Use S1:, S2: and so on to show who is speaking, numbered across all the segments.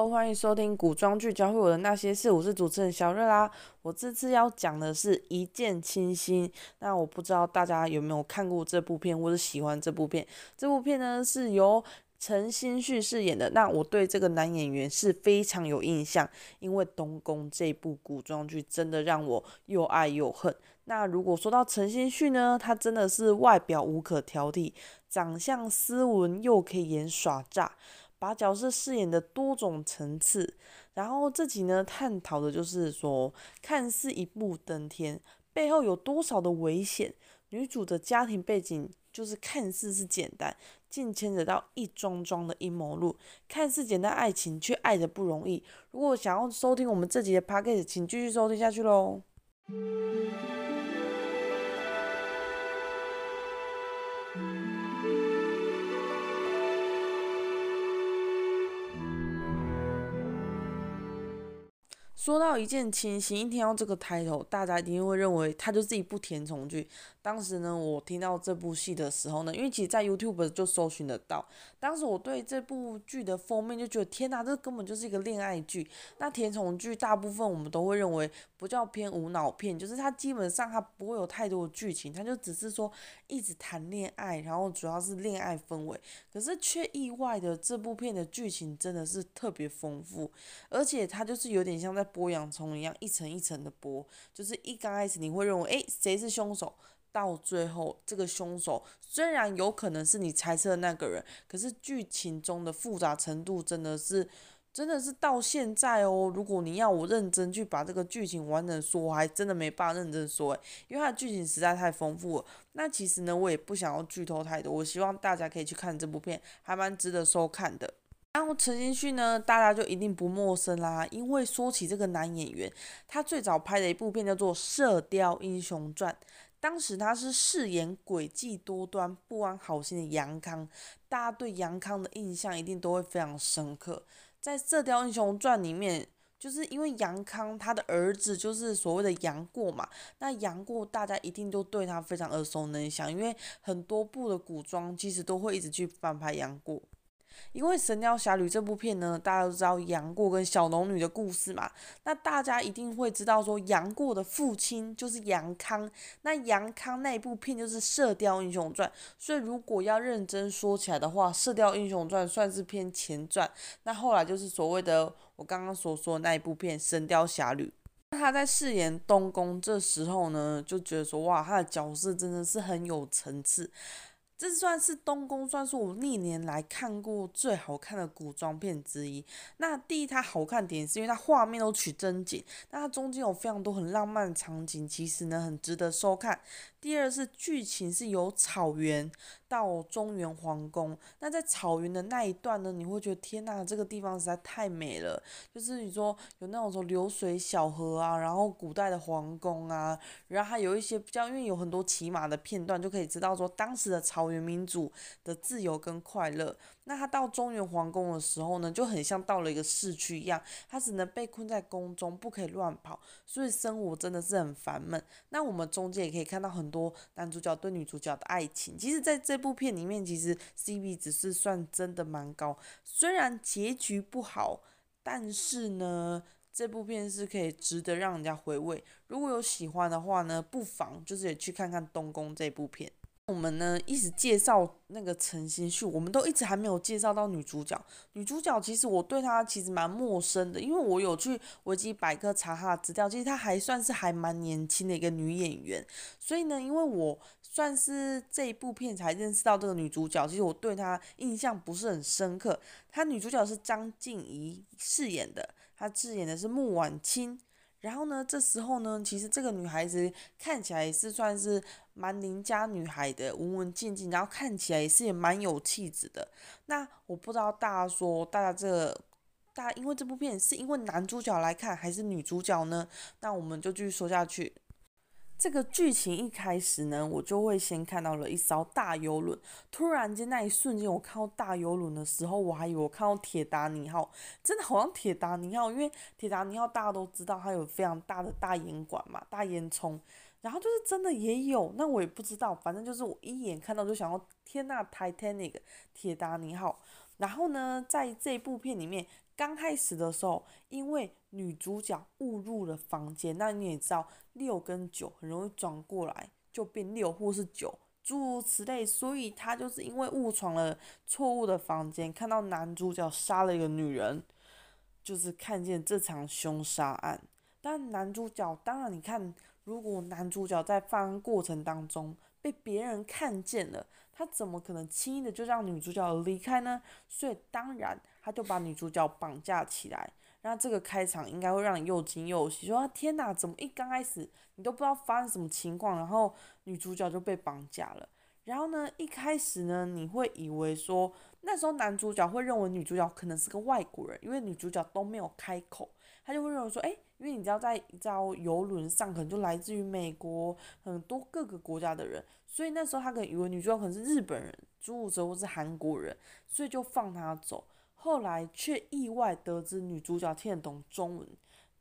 S1: 欢迎收听古装剧教会我的那些事，我是主持人小瑞啦。我这次要讲的是一见倾心。那我不知道大家有没有看过这部片，或是喜欢这部片。这部片呢是由陈星旭饰演的。那我对这个男演员是非常有印象，因为《东宫》这部古装剧真的让我又爱又恨。那如果说到陈星旭呢，他真的是外表无可挑剔，长相斯文又可以演耍诈。把角色饰演的多种层次，然后这集呢探讨的就是说，看似一步登天，背后有多少的危险？女主的家庭背景就是看似是简单，竟牵扯到一桩桩的阴谋路，看似简单爱情，却爱得不容易。如果想要收听我们这集的 podcast，请继续收听下去喽。说到一见倾心，一听到这个 title，，大家一定会认为它就是一部甜宠剧。当时呢，我听到这部戏的时候呢，因为其实在 YouTube 就搜寻得到。当时我对这部剧的封面就觉得，天哪，这根本就是一个恋爱剧。那甜宠剧大部分我们都会认为不叫偏无脑片，就是它基本上它不会有太多的剧情，它就只是说一直谈恋爱，然后主要是恋爱氛围。可是却意外的，这部片的剧情真的是特别丰富，而且它就是有点像在。剥洋葱一样，一层一层的剥，就是一刚开始你会认为，诶，谁是凶手？到最后，这个凶手虽然有可能是你猜测的那个人，可是剧情中的复杂程度真的是，真的是到现在哦。如果你要我认真去把这个剧情完整说，我还真的没办法认真说，诶，因为它的剧情实在太丰富了。那其实呢，我也不想要剧透太多，我希望大家可以去看这部片，还蛮值得收看的。然后陈星旭呢，大家就一定不陌生啦，因为说起这个男演员，他最早拍的一部片叫做《射雕英雄传》，当时他是饰演诡计多端、不安好心的杨康，大家对杨康的印象一定都会非常深刻。在《射雕英雄传》里面，就是因为杨康他的儿子就是所谓的杨过嘛，那杨过大家一定都对他非常耳熟能详，因为很多部的古装其实都会一直去翻拍杨过。因为《神雕侠侣》这部片呢，大家都知道杨过跟小龙女的故事嘛，那大家一定会知道说杨过的父亲就是杨康，那杨康那一部片就是《射雕英雄传》，所以如果要认真说起来的话，《射雕英雄传》算是偏前传，那后来就是所谓的我刚刚所说的那一部片《神雕侠侣》，那他在饰演东宫这时候呢，就觉得说哇，他的角色真的是很有层次。这算是东宫，算是我历年来看过最好看的古装片之一。那第一，它好看点是因为它画面都取真景，那它中间有非常多很浪漫的场景，其实呢很值得收看。第二是剧情是由草原到中原皇宫，那在草原的那一段呢，你会觉得天呐，这个地方实在太美了。就是你说有那种说流水小河啊，然后古代的皇宫啊，然后还有一些比较，因为有很多骑马的片段，就可以知道说当时的草原民族的自由跟快乐。那他到中原皇宫的时候呢，就很像到了一个市区一样，他只能被困在宫中，不可以乱跑，所以生活真的是很烦闷。那我们中间也可以看到很多男主角对女主角的爱情。其实，在这部片里面，其实 CP 只是算真的蛮高，虽然结局不好，但是呢，这部片是可以值得让人家回味。如果有喜欢的话呢，不妨就是也去看看《东宫》这部片。我们呢一直介绍那个陈星旭，我们都一直还没有介绍到女主角。女主角其实我对她其实蛮陌生的，因为我有去维基百科查她的资料，其实她还算是还蛮年轻的一个女演员。所以呢，因为我算是这一部片才认识到这个女主角，其实我对她印象不是很深刻。她女主角是张婧仪饰演的，她饰演的是穆婉清。然后呢，这时候呢，其实这个女孩子看起来也是算是蛮邻家女孩的，文文静静，然后看起来也是也蛮有气质的。那我不知道大家说，大家这个，大家因为这部片是因为男主角来看，还是女主角呢？那我们就继续说下去。这个剧情一开始呢，我就会先看到了一艘大游轮。突然间那一瞬间，我看到大游轮的时候，我还以为我看到铁达尼号，真的好像铁达尼号，因为铁达尼号大家都知道它有非常大的大烟管嘛，大烟囱，然后就是真的也有，那我也不知道，反正就是我一眼看到就想要天呐，Titanic 铁达尼号。然后呢，在这部片里面，刚开始的时候，因为女主角误入了房间，那你也知道六跟九很容易转过来，就变六或是九，诸如此类，所以她就是因为误闯了错误的房间，看到男主角杀了一个女人，就是看见这场凶杀案。但男主角当然，你看，如果男主角在犯案过程当中被别人看见了，他怎么可能轻易的就让女主角离开呢？所以当然。他就把女主角绑架起来，那这个开场应该会让你又惊又喜，说天哪，怎么一刚开始你都不知道发生什么情况，然后女主角就被绑架了。然后呢，一开始呢，你会以为说那时候男主角会认为女主角可能是个外国人，因为女主角都没有开口，他就会认为说，诶，因为你知道在一艘游轮上可能就来自于美国很多各个国家的人，所以那时候他可能以为女主角可能是日本人、朱者或是韩国人，所以就放他走。后来却意外得知女主角听得懂中文，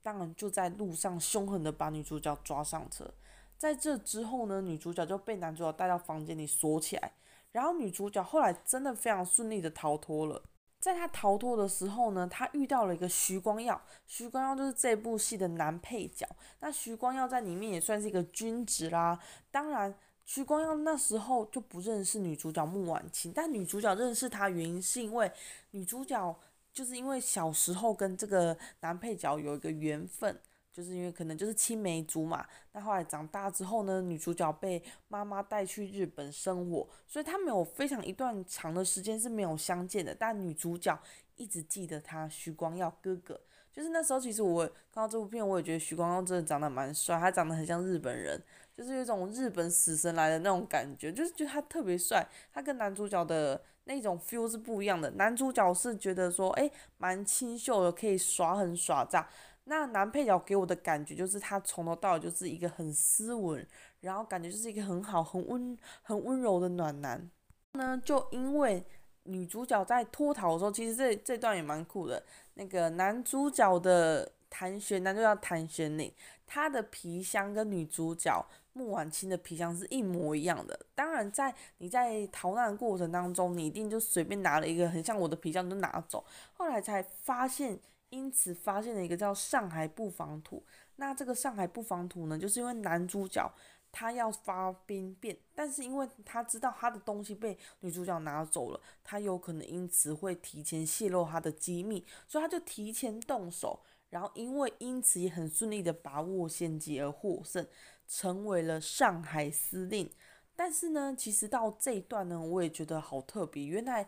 S1: 当然就在路上凶狠地把女主角抓上车。在这之后呢，女主角就被男主角带到房间里锁起来。然后女主角后来真的非常顺利地逃脱了。在她逃脱的时候呢，她遇到了一个徐光耀，徐光耀就是这部戏的男配角。那徐光耀在里面也算是一个君子啦。当然。徐光耀那时候就不认识女主角穆婉清，但女主角认识他原因是因为女主角就是因为小时候跟这个男配角有一个缘分，就是因为可能就是青梅竹马。那后来长大之后呢，女主角被妈妈带去日本生活，所以他们有非常一段长的时间是没有相见的。但女主角一直记得他徐光耀哥哥，就是那时候其实我看到这部片，我也觉得徐光耀真的长得蛮帅，他长得很像日本人。就是有一种日本死神来的那种感觉，就是觉得他特别帅，他跟男主角的那种 feel 是不一样的。男主角是觉得说，诶、蛮清秀的，可以耍狠耍诈。那男配角给我的感觉就是他从头到尾就是一个很斯文，然后感觉就是一个很好、很温、很温柔的暖男。呢，就因为女主角在脱逃的时候，其实这这段也蛮酷的。那个男主角的谭玄，男主角谭玄领，他的皮箱跟女主角。穆婉清的皮箱是一模一样的。当然，在你在逃难的过程当中，你一定就随便拿了一个很像我的皮箱就拿走。后来才发现，因此发现了一个叫上海布防图。那这个上海布防图呢，就是因为男主角他要发兵变，但是因为他知道他的东西被女主角拿走了，他有可能因此会提前泄露他的机密，所以他就提前动手。然后因为因此也很顺利的把握先机而获胜。成为了上海司令，但是呢，其实到这一段呢，我也觉得好特别。原来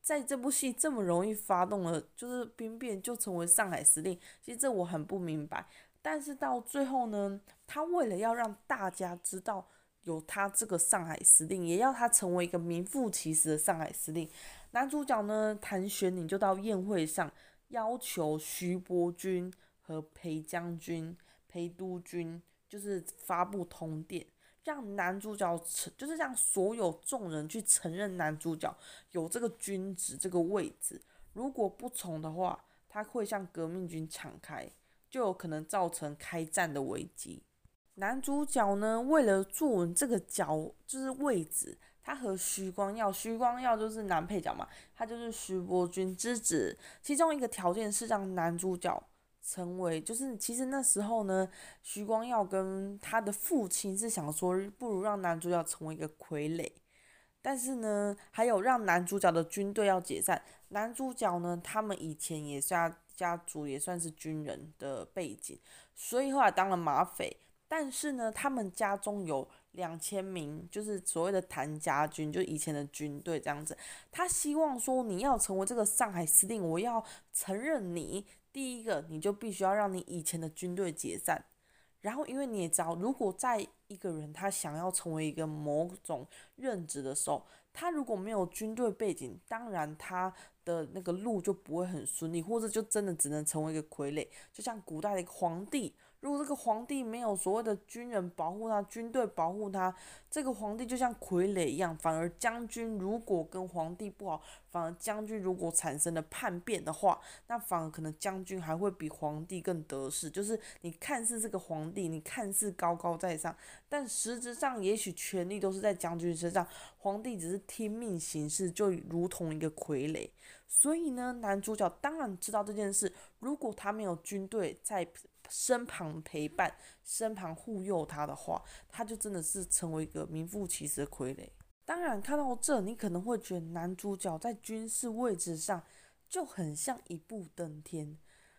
S1: 在这部戏这么容易发动了，就是兵变就成为上海司令，其实这我很不明白。但是到最后呢，他为了要让大家知道有他这个上海司令，也要他成为一个名副其实的上海司令，男主角呢，谭玄领就到宴会上要求徐伯钧和裴将军、裴督军。就是发布通电，让男主角承，就是让所有众人去承认男主角有这个军职这个位置。如果不从的话，他会向革命军敞开，就有可能造成开战的危机。男主角呢，为了坐稳这个角，就是位置，他和徐光耀，徐光耀就是男配角嘛，他就是徐伯钧之子。其中一个条件是让男主角。成为就是，其实那时候呢，徐光耀跟他的父亲是想说，不如让男主角成为一个傀儡，但是呢，还有让男主角的军队要解散。男主角呢，他们以前也算家族也算是军人的背景，所以后来当了马匪。但是呢，他们家中有两千名，就是所谓的谭家军，就以前的军队这样子。他希望说，你要成为这个上海司令，我要承认你。第一个，你就必须要让你以前的军队解散，然后因为你也知道，如果在一个人他想要成为一个某种任职的时候，他如果没有军队背景，当然他的那个路就不会很顺利，或者就真的只能成为一个傀儡，就像古代的一个皇帝。如果这个皇帝没有所谓的军人保护他，军队保护他，这个皇帝就像傀儡一样。反而将军如果跟皇帝不好，反而将军如果产生了叛变的话，那反而可能将军还会比皇帝更得势。就是你看似这个皇帝，你看似高高在上，但实质上也许权力都是在将军身上，皇帝只是听命行事，就如同一个傀儡。所以呢，男主角当然知道这件事。如果他没有军队在身旁陪伴、身旁护佑他的话，他就真的是成为一个名副其实的傀儡。当然，看到这，你可能会觉得男主角在军事位置上就很像一步登天。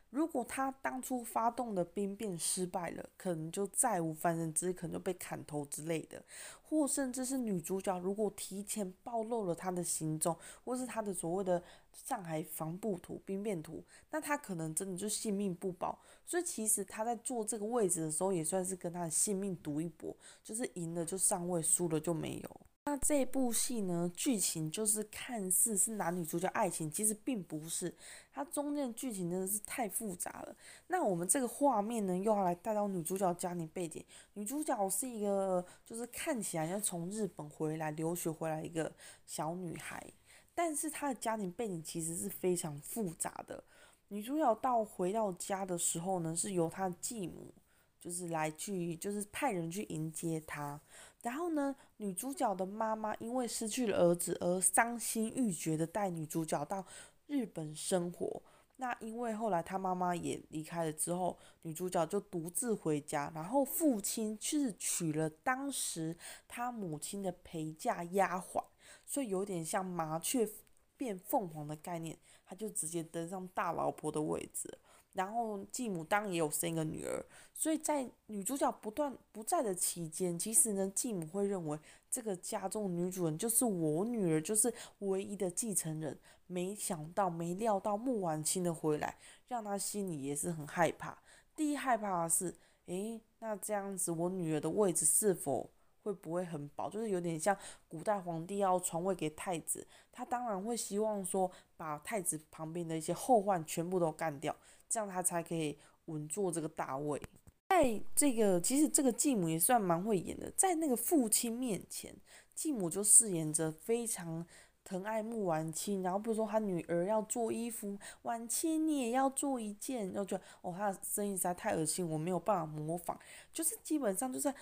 S1: 如果他当初发动的兵变失败了，可能就再无翻身之，可能就被砍头之类的，或甚至是女主角如果提前暴露了他的行踪，或是他的所谓的上海防部图、兵变图，那他可能真的就性命不保。所以其实他在坐这个位置的时候，也算是跟他的性命赌一搏，就是赢了就上位，输了就没有。那这部戏呢，剧情就是看似是男女主角爱情，其实并不是。它中间剧情真的是太复杂了。那我们这个画面呢，又要来带到女主角家庭背景。女主角是一个，就是看起来要从日本回来留学回来一个小女孩，但是她的家庭背景其实是非常复杂的。女主角到回到家的时候呢，是由她的继母，就是来去，就是派人去迎接她。然后呢，女主角的妈妈因为失去了儿子而伤心欲绝的带女主角到日本生活。那因为后来她妈妈也离开了之后，女主角就独自回家。然后父亲是娶了当时她母亲的陪嫁丫鬟，所以有点像麻雀变凤凰的概念，他就直接登上大老婆的位置。然后继母当然也有生一个女儿，所以在女主角不断不在的期间，其实呢，继母会认为这个家中女主人就是我女儿，就是唯一的继承人。没想到，没料到穆婉清的回来，让她心里也是很害怕。第一害怕的是，诶，那这样子我女儿的位置是否会不会很薄？就是有点像古代皇帝要传位给太子，他当然会希望说把太子旁边的一些后患全部都干掉。这样他才可以稳坐这个大位。在这个其实这个继母也算蛮会演的，在那个父亲面前，继母就饰演着非常疼爱穆婉清，然后比如说他女儿要做衣服，婉清你也要做一件，然后觉得哦，他的声音实在太恶心，我没有办法模仿。就是基本上就是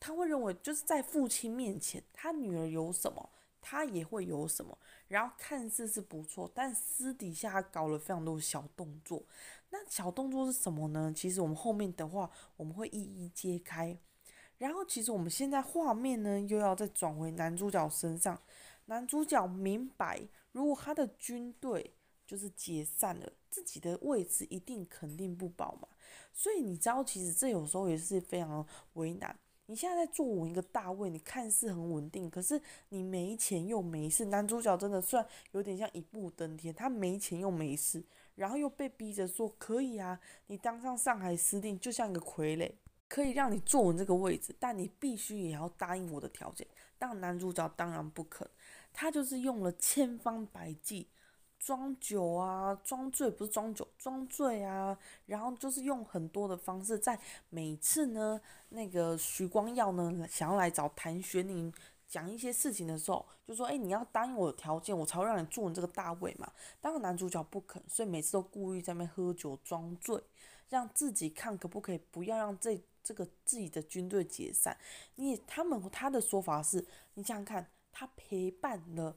S1: 他会认为就是在父亲面前，他女儿有什么，他也会有什么，然后看似是不错，但私底下搞了非常多小动作。那小动作是什么呢？其实我们后面的话我们会一一揭开。然后其实我们现在画面呢又要再转回男主角身上。男主角明白，如果他的军队就是解散了，自己的位置一定肯定不保嘛。所以你知道，其实这有时候也是非常为难。你现在在坐稳一个大位，你看似很稳定，可是你没钱又没事。男主角真的算有点像一步登天，他没钱又没事。然后又被逼着说可以啊，你当上上海司令就像一个傀儡，可以让你坐稳这个位置，但你必须也要答应我的条件。但男主角当然不肯，他就是用了千方百计，装酒啊，装醉不是装酒，装醉啊，然后就是用很多的方式，在每次呢，那个徐光耀呢想要来找谭玄宁。讲一些事情的时候，就说：“哎，你要答应我的条件，我才会让你坐你这个大位嘛。”当然男主角不肯，所以每次都故意在那边喝酒装醉，让自己看可不可以不要让这这个自己的军队解散。你他们他的说法是：你想想看，他陪伴了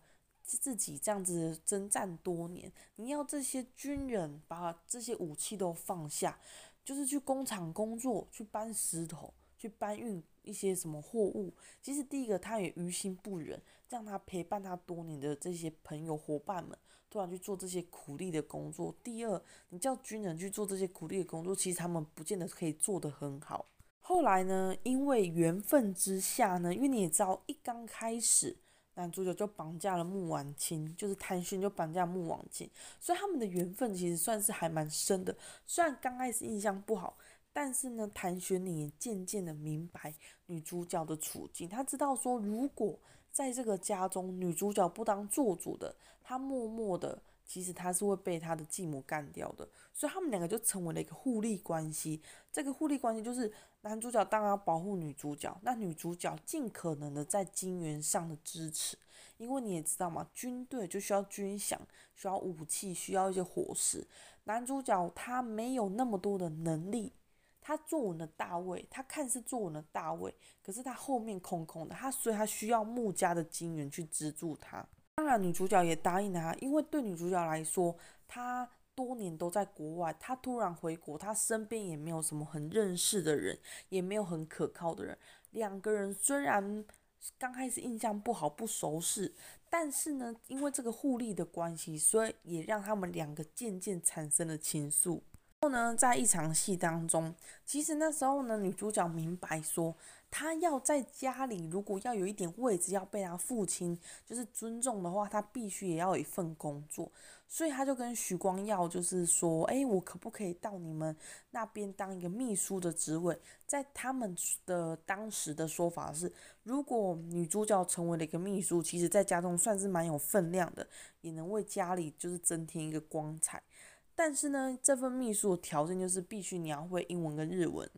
S1: 自己这样子征战多年，你要这些军人把这些武器都放下，就是去工厂工作，去搬石头，去搬运。一些什么货物，其实第一个他也于心不忍，让他陪伴他多年的这些朋友伙伴们突然去做这些苦力的工作。第二，你叫军人去做这些苦力的工作，其实他们不见得可以做得很好。后来呢，因为缘分之下呢，因为你也知道，一刚开始男主角就绑架了穆婉清，就是谭勋就绑架穆婉清，所以他们的缘分其实算是还蛮深的。虽然刚开始印象不好。但是呢，谭玄你也渐渐的明白女主角的处境。他知道说，如果在这个家中，女主角不当做主的，他默默的，其实他是会被他的继母干掉的。所以他们两个就成为了一个互利关系。这个互利关系就是男主角当然要保护女主角，那女主角尽可能的在金元上的支持。因为你也知道嘛，军队就需要军饷，需要武器，需要一些伙食。男主角他没有那么多的能力。他坐稳了大位，他看似坐稳了大位，可是他后面空空的，他所以他需要穆家的金元去资助他。当然，女主角也答应了他，因为对女主角来说，她多年都在国外，他突然回国，他身边也没有什么很认识的人，也没有很可靠的人。两个人虽然刚开始印象不好，不熟识，但是呢，因为这个互利的关系，所以也让他们两个渐渐产生了情愫。后呢，在一场戏当中，其实那时候呢，女主角明白说，他要在家里，如果要有一点位置，要被他父亲就是尊重的话，他必须也要有一份工作。所以他就跟许光耀就是说，哎，我可不可以到你们那边当一个秘书的职位？在他们的当时的说法是，如果女主角成为了一个秘书，其实在家中算是蛮有分量的，也能为家里就是增添一个光彩。但是呢，这份秘书的条件就是必须你要会英文跟日文，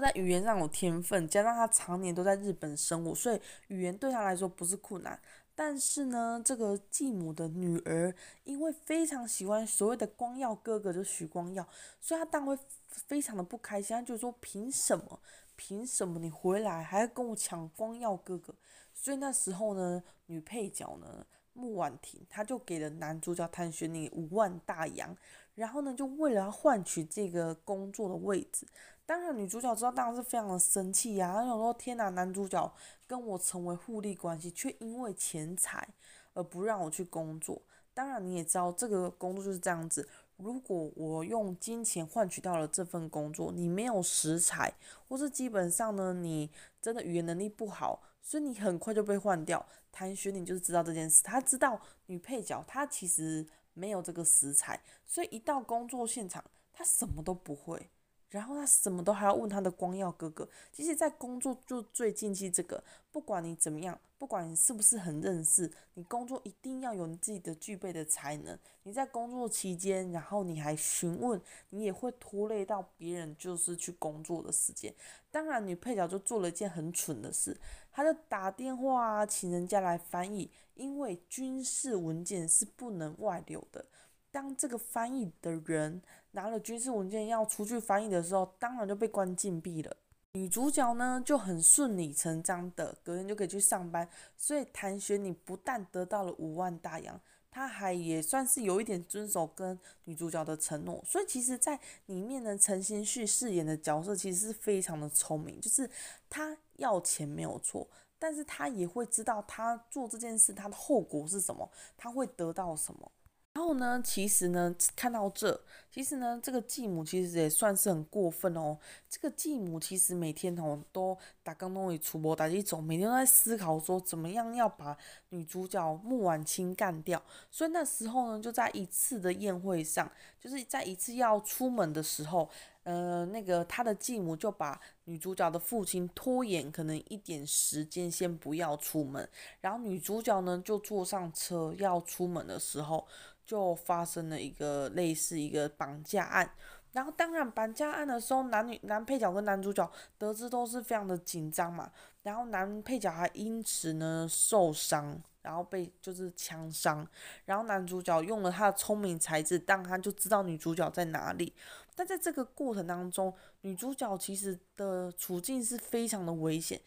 S1: 在语言上有天分，加上他常年都在日本生活，所以语言对他来说不是困难。但是呢，这个继母的女儿因为非常喜欢所谓的光耀哥哥，就是许光耀，所以他当然会非常的不开心，他就说凭什么？凭什么你回来还要跟我抢光耀哥哥？所以那时候呢，女配角呢，穆婉婷，她就给了男主角谭学宁五万大洋。然后呢，就为了要换取这个工作的位置，当然女主角知道，当然是非常的生气呀。她想说：“天哪，男主角跟我成为互利关系，却因为钱财而不让我去工作。当然你也知道，这个工作就是这样子。如果我用金钱换取到了这份工作，你没有食材，或是基本上呢，你真的语言能力不好，所以你很快就被换掉。谭学你就是知道这件事，他知道女配角，她其实。没有这个食材，所以一到工作现场，他什么都不会。然后他什么都还要问他的光耀哥哥。其实，在工作就最禁忌这个，不管你怎么样，不管你是不是很认识，你工作一定要有你自己的具备的才能。你在工作期间，然后你还询问，你也会拖累到别人，就是去工作的时间。当然，女配角就做了一件很蠢的事，她就打电话啊请人家来翻译，因为军事文件是不能外流的。当这个翻译的人拿了军事文件要出去翻译的时候，当然就被关禁闭了。女主角呢就很顺理成章的隔天就可以去上班，所以谭学你不但得到了五万大洋，他还也算是有一点遵守跟女主角的承诺。所以其实，在里面呢，陈星旭饰演的角色其实是非常的聪明，就是他要钱没有错，但是他也会知道他做这件事他的后果是什么，他会得到什么。然后呢，其实呢，看到这，其实呢，这个继母其实也算是很过分哦。这个继母其实每天哦都打刚东西出波打一种，每天都在思考说怎么样要把女主角穆婉清干掉。所以那时候呢，就在一次的宴会上，就是在一次要出门的时候，呃，那个他的继母就把女主角的父亲拖延可能一点时间，先不要出门。然后女主角呢就坐上车要出门的时候。就发生了一个类似一个绑架案，然后当然绑架案的时候，男女男配角跟男主角得知都是非常的紧张嘛，然后男配角还因此呢受伤，然后被就是枪伤，然后男主角用了他的聪明才智，当他就知道女主角在哪里，但在这个过程当中，女主角其实的处境是非常的危险，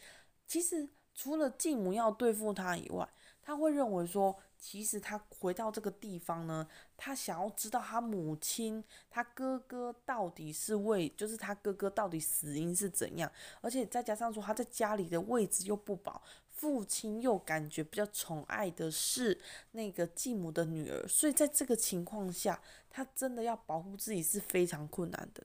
S1: 其实除了继母要对付他以外，他会认为说。其实他回到这个地方呢，他想要知道他母亲、他哥哥到底是为，就是他哥哥到底死因是怎样，而且再加上说他在家里的位置又不保，父亲又感觉比较宠爱的是那个继母的女儿，所以在这个情况下，他真的要保护自己是非常困难的。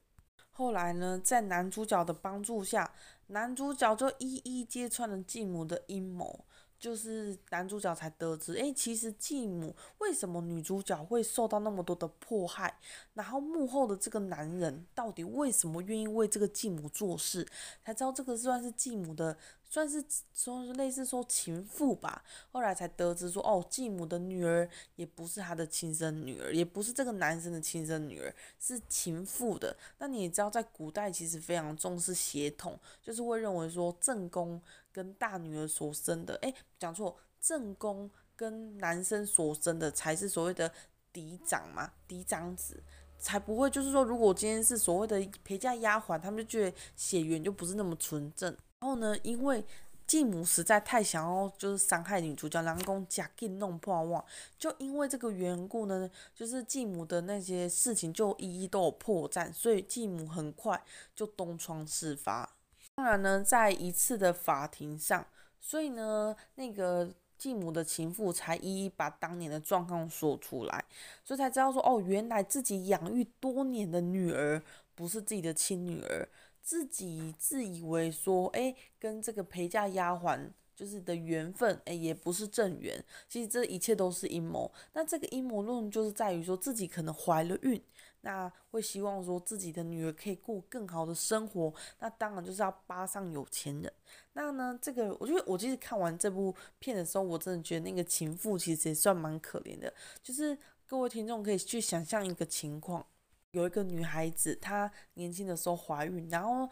S1: 后来呢，在男主角的帮助下，男主角就一一揭穿了继母的阴谋。就是男主角才得知，诶，其实继母为什么女主角会受到那么多的迫害，然后幕后的这个男人到底为什么愿意为这个继母做事，才知道这个算是继母的。算是说是类似说情妇吧，后来才得知说哦，继母的女儿也不是他的亲生女儿，也不是这个男生的亲生女儿，是情妇的。那你也知道，在古代其实非常重视血统，就是会认为说正宫跟大女儿所生的，诶，讲错，正宫跟男生所生的才是所谓的嫡长嘛，嫡长子，才不会就是说，如果今天是所谓的陪嫁丫鬟，他们就觉得血缘就不是那么纯正。然后呢，因为继母实在太想要就是伤害女主角，然后讲假给弄破网，就因为这个缘故呢，就是继母的那些事情就一一都有破绽，所以继母很快就东窗事发。当然呢，在一次的法庭上，所以呢，那个继母的情妇才一一把当年的状况说出来，所以才知道说，哦，原来自己养育多年的女儿不是自己的亲女儿。自己自以为说，哎，跟这个陪嫁丫鬟就是的缘分，哎，也不是正缘。其实这一切都是阴谋。那这个阴谋论就是在于说自己可能怀了孕，那会希望说自己的女儿可以过更好的生活。那当然就是要扒上有钱人。那呢，这个我觉得我其实看完这部片的时候，我真的觉得那个情妇其实也算蛮可怜的。就是各位听众可以去想象一个情况。有一个女孩子，她年轻的时候怀孕，然后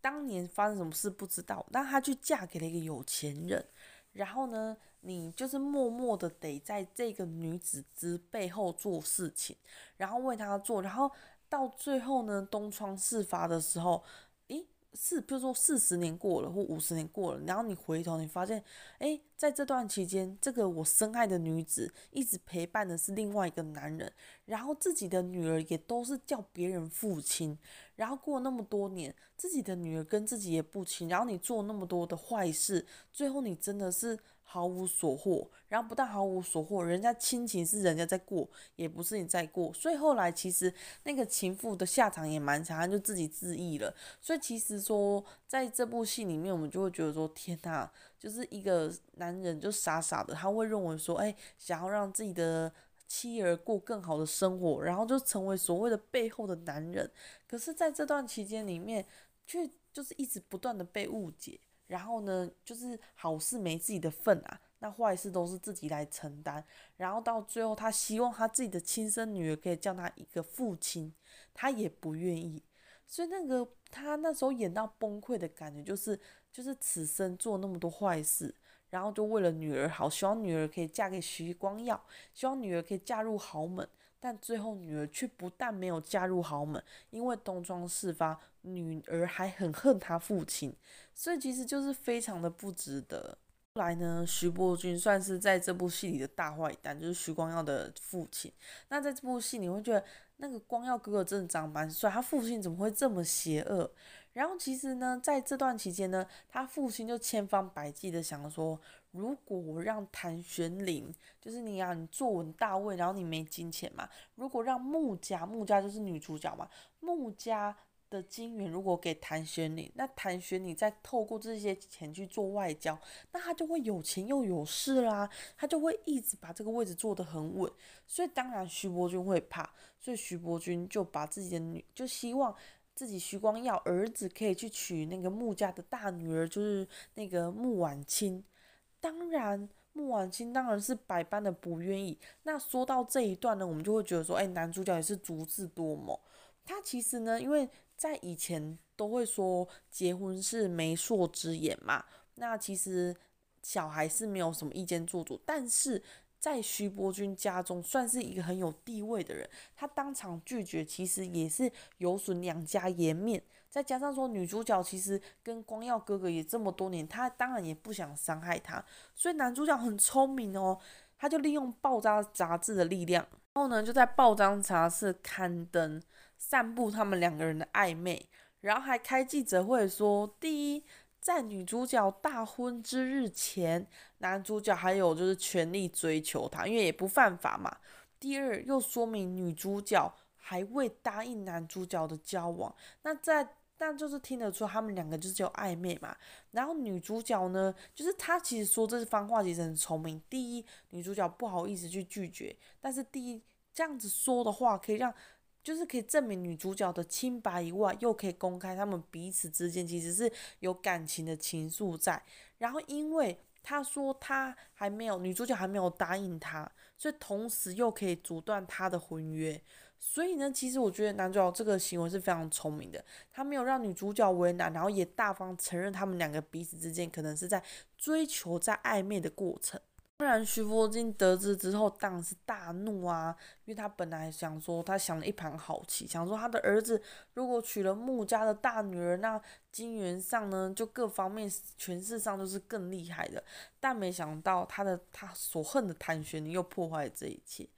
S1: 当年发生什么事不知道，但她去嫁给了一个有钱人，然后呢，你就是默默的得在这个女子之背后做事情，然后为她做，然后到最后呢，东窗事发的时候。四，比如说四十年过了或五十年过了，然后你回头，你发现，诶，在这段期间，这个我深爱的女子一直陪伴的是另外一个男人，然后自己的女儿也都是叫别人父亲，然后过那么多年，自己的女儿跟自己也不亲，然后你做那么多的坏事，最后你真的是。毫无所获，然后不但毫无所获，人家亲情是人家在过，也不是你在过，所以后来其实那个情妇的下场也蛮惨，他就自己自缢了。所以其实说在这部戏里面，我们就会觉得说，天哪，就是一个男人就傻傻的，他会认为说，哎，想要让自己的妻儿过更好的生活，然后就成为所谓的背后的男人。可是，在这段期间里面，却就是一直不断的被误解。然后呢，就是好事没自己的份啊，那坏事都是自己来承担。然后到最后，他希望他自己的亲生女儿可以叫他一个父亲，他也不愿意。所以那个他那时候演到崩溃的感觉，就是就是此生做那么多坏事，然后就为了女儿好，希望女儿可以嫁给徐光耀，希望女儿可以嫁入豪门。但最后女儿却不但没有嫁入豪门，因为东窗事发，女儿还很恨他父亲，所以其实就是非常的不值得。后来呢，徐伯钧算是在这部戏里的大坏蛋，就是徐光耀的父亲。那在这部戏你会觉得那个光耀哥哥真的长蛮帅，他父亲怎么会这么邪恶？然后其实呢，在这段期间呢，他父亲就千方百计的想说。如果我让谭玄龄，就是你啊，你坐稳大位，然后你没金钱嘛。如果让穆家，穆家就是女主角嘛，穆家的金元如果给谭玄龄，那谭玄龄再透过这些钱去做外交，那他就会有钱又有势啦，他就会一直把这个位置坐得很稳。所以当然徐伯钧会怕，所以徐伯钧就把自己的女，就希望自己徐光耀儿子可以去娶那个穆家的大女儿，就是那个穆婉清。当然，穆婉清当然是百般的不愿意。那说到这一段呢，我们就会觉得说，哎，男主角也是足智多谋。他其实呢，因为在以前都会说结婚是媒妁之言嘛，那其实小孩是没有什么意见做主，但是。在徐伯钧家中算是一个很有地位的人，他当场拒绝，其实也是有损两家颜面。再加上说女主角其实跟光耀哥哥也这么多年，他当然也不想伤害他，所以男主角很聪明哦，他就利用爆炸杂志的力量，然后呢就在爆章杂志刊登散布他们两个人的暧昧，然后还开记者会说，第一。在女主角大婚之日前，男主角还有就是全力追求她，因为也不犯法嘛。第二，又说明女主角还未答应男主角的交往，那在但就是听得出他们两个就是有暧昧嘛。然后女主角呢，就是她其实说这番话其实很聪明。第一，女主角不好意思去拒绝，但是第一这样子说的话可以让。就是可以证明女主角的清白以外，又可以公开他们彼此之间其实是有感情的情愫在。然后，因为他说他还没有女主角还没有答应他，所以同时又可以阻断他的婚约。所以呢，其实我觉得男主角这个行为是非常聪明的，他没有让女主角为难，然后也大方承认他们两个彼此之间可能是在追求、在暧昧的过程。当然，徐伯金得知之后当然是大怒啊，因为他本来想说，他想了一盘好棋，想说他的儿子如果娶了穆家的大女儿，那金元上呢，就各方面权势上都是更厉害的。但没想到他的他所恨的谭玄又破坏了这一切。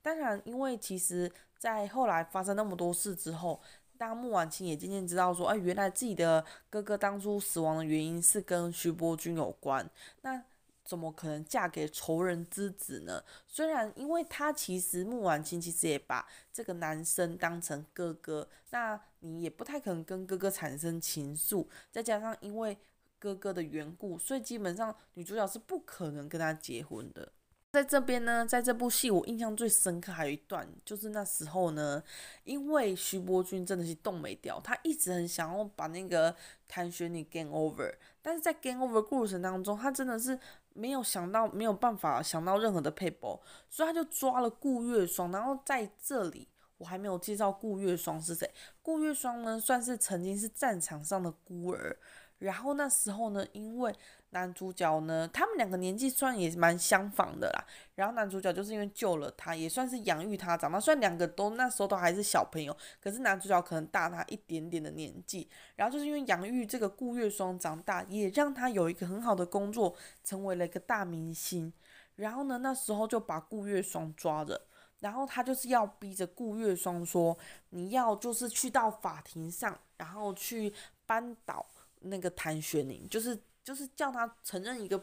S1: 当然，因为其实在后来发生那么多事之后，当穆婉清也渐渐知道说，哎，原来自己的哥哥当初死亡的原因是跟徐伯钧有关。那怎么可能嫁给仇人之子呢？虽然因为他其实穆婉清其实也把这个男生当成哥哥，那你也不太可能跟哥哥产生情愫。再加上因为哥哥的缘故，所以基本上女主角是不可能跟他结婚的。在这边呢，在这部戏我印象最深刻还有一段，就是那时候呢，因为徐伯钧真的是动没掉，他一直很想要把那个谭玄龄 game over，但是在 game over 过程当中，他真的是没有想到，没有办法想到任何的配搏，所以他就抓了顾月霜。然后在这里，我还没有介绍顾月霜是谁。顾月霜呢，算是曾经是战场上的孤儿，然后那时候呢，因为男主角呢，他们两个年纪算也蛮相仿的啦。然后男主角就是因为救了他，也算是养育他长大。虽然两个都那时候都还是小朋友，可是男主角可能大他一点点的年纪。然后就是因为养育这个顾月霜长大，也让他有一个很好的工作，成为了一个大明星。然后呢，那时候就把顾月霜抓着，然后他就是要逼着顾月霜说：“你要就是去到法庭上，然后去扳倒那个谭玄龄，就是。”就是叫他承认一个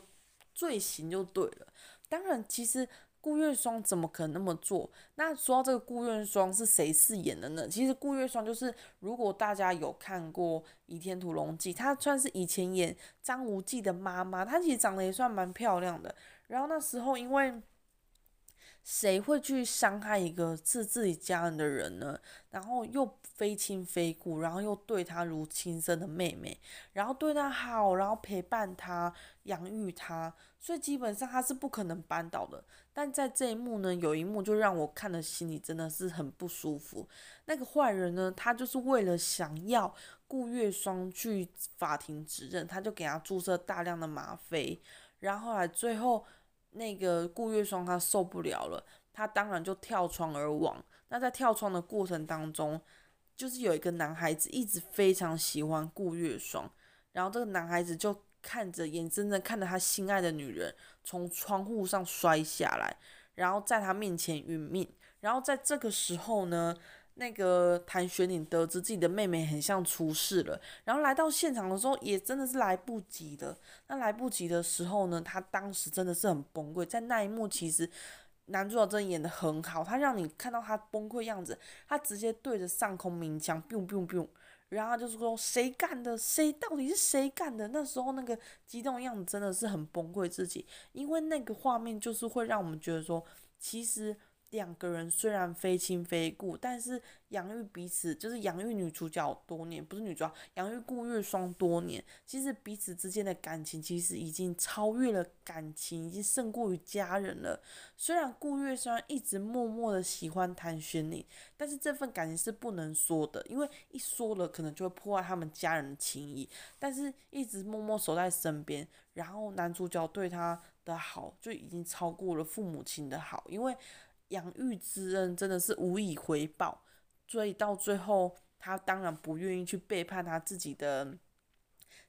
S1: 罪行就对了。当然，其实顾月霜怎么可能那么做？那说到这个顾月霜是谁饰演的呢？其实顾月霜就是，如果大家有看过《倚天屠龙记》，她算是以前演张无忌的妈妈，她其实长得也算蛮漂亮的。然后那时候因为。谁会去伤害一个是自己家人的人呢？然后又非亲非故，然后又对他如亲生的妹妹，然后对他好，然后陪伴他、养育他，所以基本上他是不可能扳倒的。但在这一幕呢，有一幕就让我看了心里真的是很不舒服。那个坏人呢，他就是为了想要顾月霜去法庭指认，他就给他注射大量的吗啡，然后后来最后。那个顾月霜她受不了了，她当然就跳窗而亡。那在跳窗的过程当中，就是有一个男孩子一直非常喜欢顾月霜，然后这个男孩子就看着眼睁睁看着他心爱的女人从窗户上摔下来，然后在他面前殒命。然后在这个时候呢，那个谭玄龄得知自己的妹妹很像出事了，然后来到现场的时候，也真的是来不及的。那来不及的时候呢，他当时真的是很崩溃。在那一幕，其实男主角真的演得很好，他让你看到他崩溃样子，他直接对着上空鸣枪，biu biu biu，然后就是说谁干的？谁到底是谁干的？那时候那个激动样子真的是很崩溃自己，因为那个画面就是会让我们觉得说，其实。两个人虽然非亲非故，但是养育彼此，就是养育女主角多年，不是女主角，养育顾月霜多年。其实彼此之间的感情，其实已经超越了感情，已经胜过于家人了。虽然顾月霜一直默默的喜欢谭玄宁，但是这份感情是不能说的，因为一说了，可能就会破坏他们家人的情谊。但是一直默默守在身边，然后男主角对他的好，就已经超过了父母亲的好，因为。养育之恩真的是无以回报，所以到最后，他当然不愿意去背叛他自己的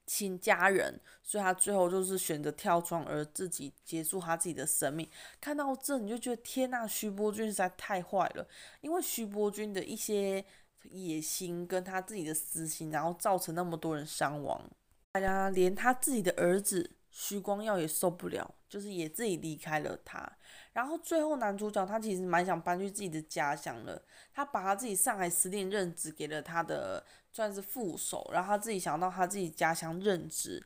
S1: 亲家人，所以他最后就是选择跳窗而自己结束他自己的生命。看到这，你就觉得天呐，徐伯钧实在太坏了，因为徐伯钧的一些野心跟他自己的私心，然后造成那么多人伤亡，大家连他自己的儿子徐光耀也受不了，就是也自己离开了他。然后最后男主角他其实蛮想搬去自己的家乡了，他把他自己上海司令任职给了他的算是副手，然后他自己想到他自己家乡任职，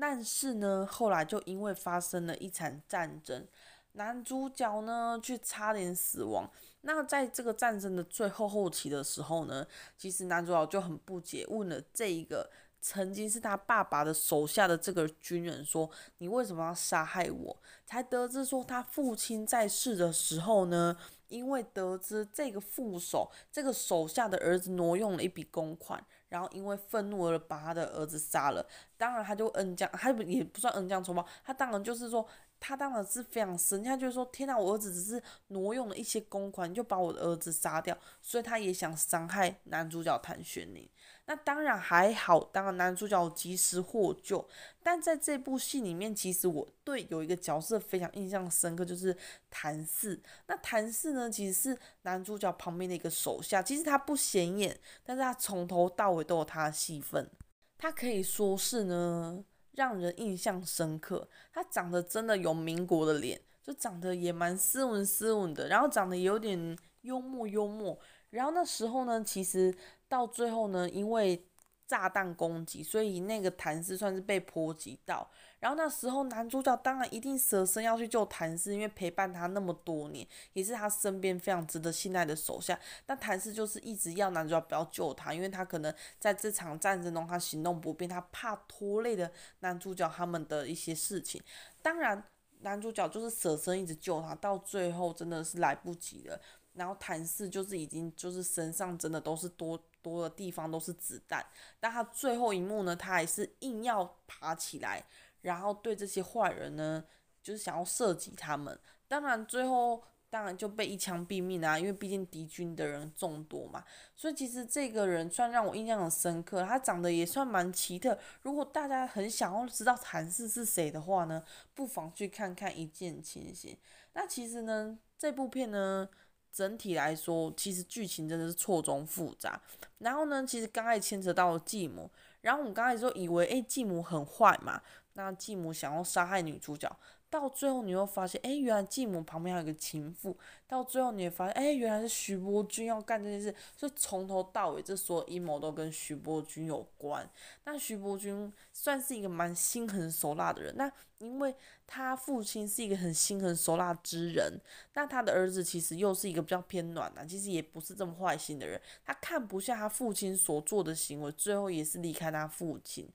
S1: 但是呢后来就因为发生了一场战争，男主角呢却差点死亡。那在这个战争的最后后期的时候呢，其实男主角就很不解，问了这一个。曾经是他爸爸的手下的这个军人说：“你为什么要杀害我？”才得知说他父亲在世的时候呢，因为得知这个副手这个手下的儿子挪用了一笔公款，然后因为愤怒而把他的儿子杀了。当然他就恩将，他也不算恩将仇报，他当然就是说他当然是非常生气，他就是说：“天哪，我儿子只是挪用了一些公款，就把我的儿子杀掉。”所以他也想伤害男主角谭玄宁。那当然还好，当然男主角及时获救。但在这部戏里面，其实我对有一个角色非常印象深刻，就是谭四。那谭四呢，其实是男主角旁边的一个手下，其实他不显眼，但是他从头到尾都有他的戏份。他可以说是呢，让人印象深刻。他长得真的有民国的脸，就长得也蛮斯文斯文的，然后长得有点幽默幽默。然后那时候呢，其实到最后呢，因为炸弹攻击，所以那个谭氏算是被波及到。然后那时候男主角当然一定舍身要去救谭氏，因为陪伴他那么多年，也是他身边非常值得信赖的手下。但谭氏就是一直要男主角不要救他，因为他可能在这场战争中他行动不便，他怕拖累了男主角他们的一些事情。当然男主角就是舍身一直救他，到最后真的是来不及了。然后谭氏就是已经就是身上真的都是多多的地方都是子弹，但他最后一幕呢，他还是硬要爬起来，然后对这些坏人呢，就是想要射击他们。当然最后当然就被一枪毙命啊，因为毕竟敌军的人众多嘛。所以其实这个人算让我印象很深刻，他长得也算蛮奇特。如果大家很想要知道谭氏是谁的话呢，不妨去看看《一见倾心》。那其实呢，这部片呢。整体来说，其实剧情真的是错综复杂。然后呢，其实刚才牵扯到了继母，然后我们刚才说以为，诶，继母很坏嘛，那继母想要杀害女主角。到最后你又发现，哎，原来继母旁边还有个情妇。到最后你也发现，哎，原来是徐波军要干这件事。所以从头到尾，这所有阴谋都跟徐波军有关。那徐波军算是一个蛮心狠手辣的人。那因为他父亲是一个很心狠手辣之人，那他的儿子其实又是一个比较偏暖男，其实也不是这么坏心的人。他看不下他父亲所做的行为，最后也是离开他父亲。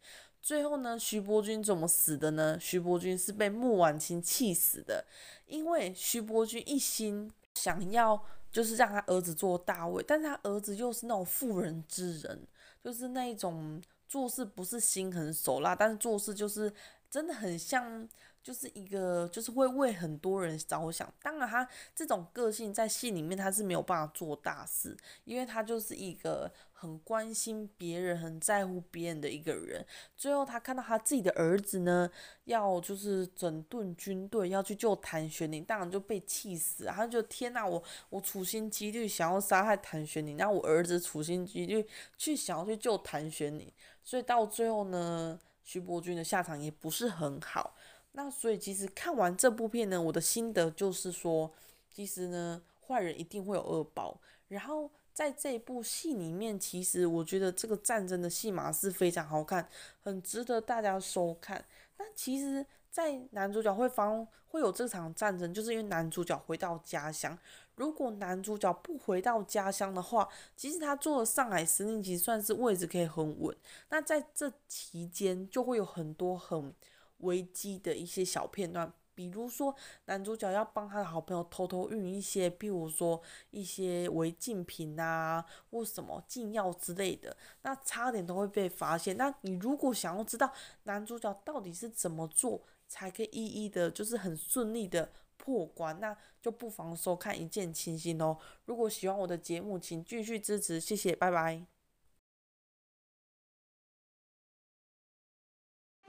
S1: 最后呢，徐伯钧怎么死的呢？徐伯钧是被穆婉清气死的，因为徐伯钧一心想要就是让他儿子做大位，但是他儿子又是那种妇人之仁，就是那一种做事不是心狠手辣，但是做事就是真的很像。就是一个，就是会为很多人着想。当然，他这种个性在戏里面他是没有办法做大事，因为他就是一个很关心别人、很在乎别人的一个人。最后，他看到他自己的儿子呢，要就是整顿军队，要去救谭玄宁，当然就被气死了。他就天哪，我我处心积虑想要杀害谭玄宁，然后我儿子处心积虑去想要去救谭玄宁，所以到最后呢，徐伯钧的下场也不是很好。那所以其实看完这部片呢，我的心得就是说，其实呢，坏人一定会有恶报。然后在这部戏里面，其实我觉得这个战争的戏码是非常好看，很值得大家收看。那其实，在男主角会方会有这场战争，就是因为男主角回到家乡。如果男主角不回到家乡的话，其实他做了上海司令，其实算是位置可以很稳。那在这期间，就会有很多很。危机的一些小片段，比如说男主角要帮他的好朋友偷偷运一些，譬如说一些违禁品啊，或什么禁药之类的，那差点都会被发现。那你如果想要知道男主角到底是怎么做，才可以一一的，就是很顺利的破关，那就不妨收看《一见倾心》哦。如果喜欢我的节目，请继续支持，谢谢，拜拜。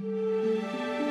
S1: Música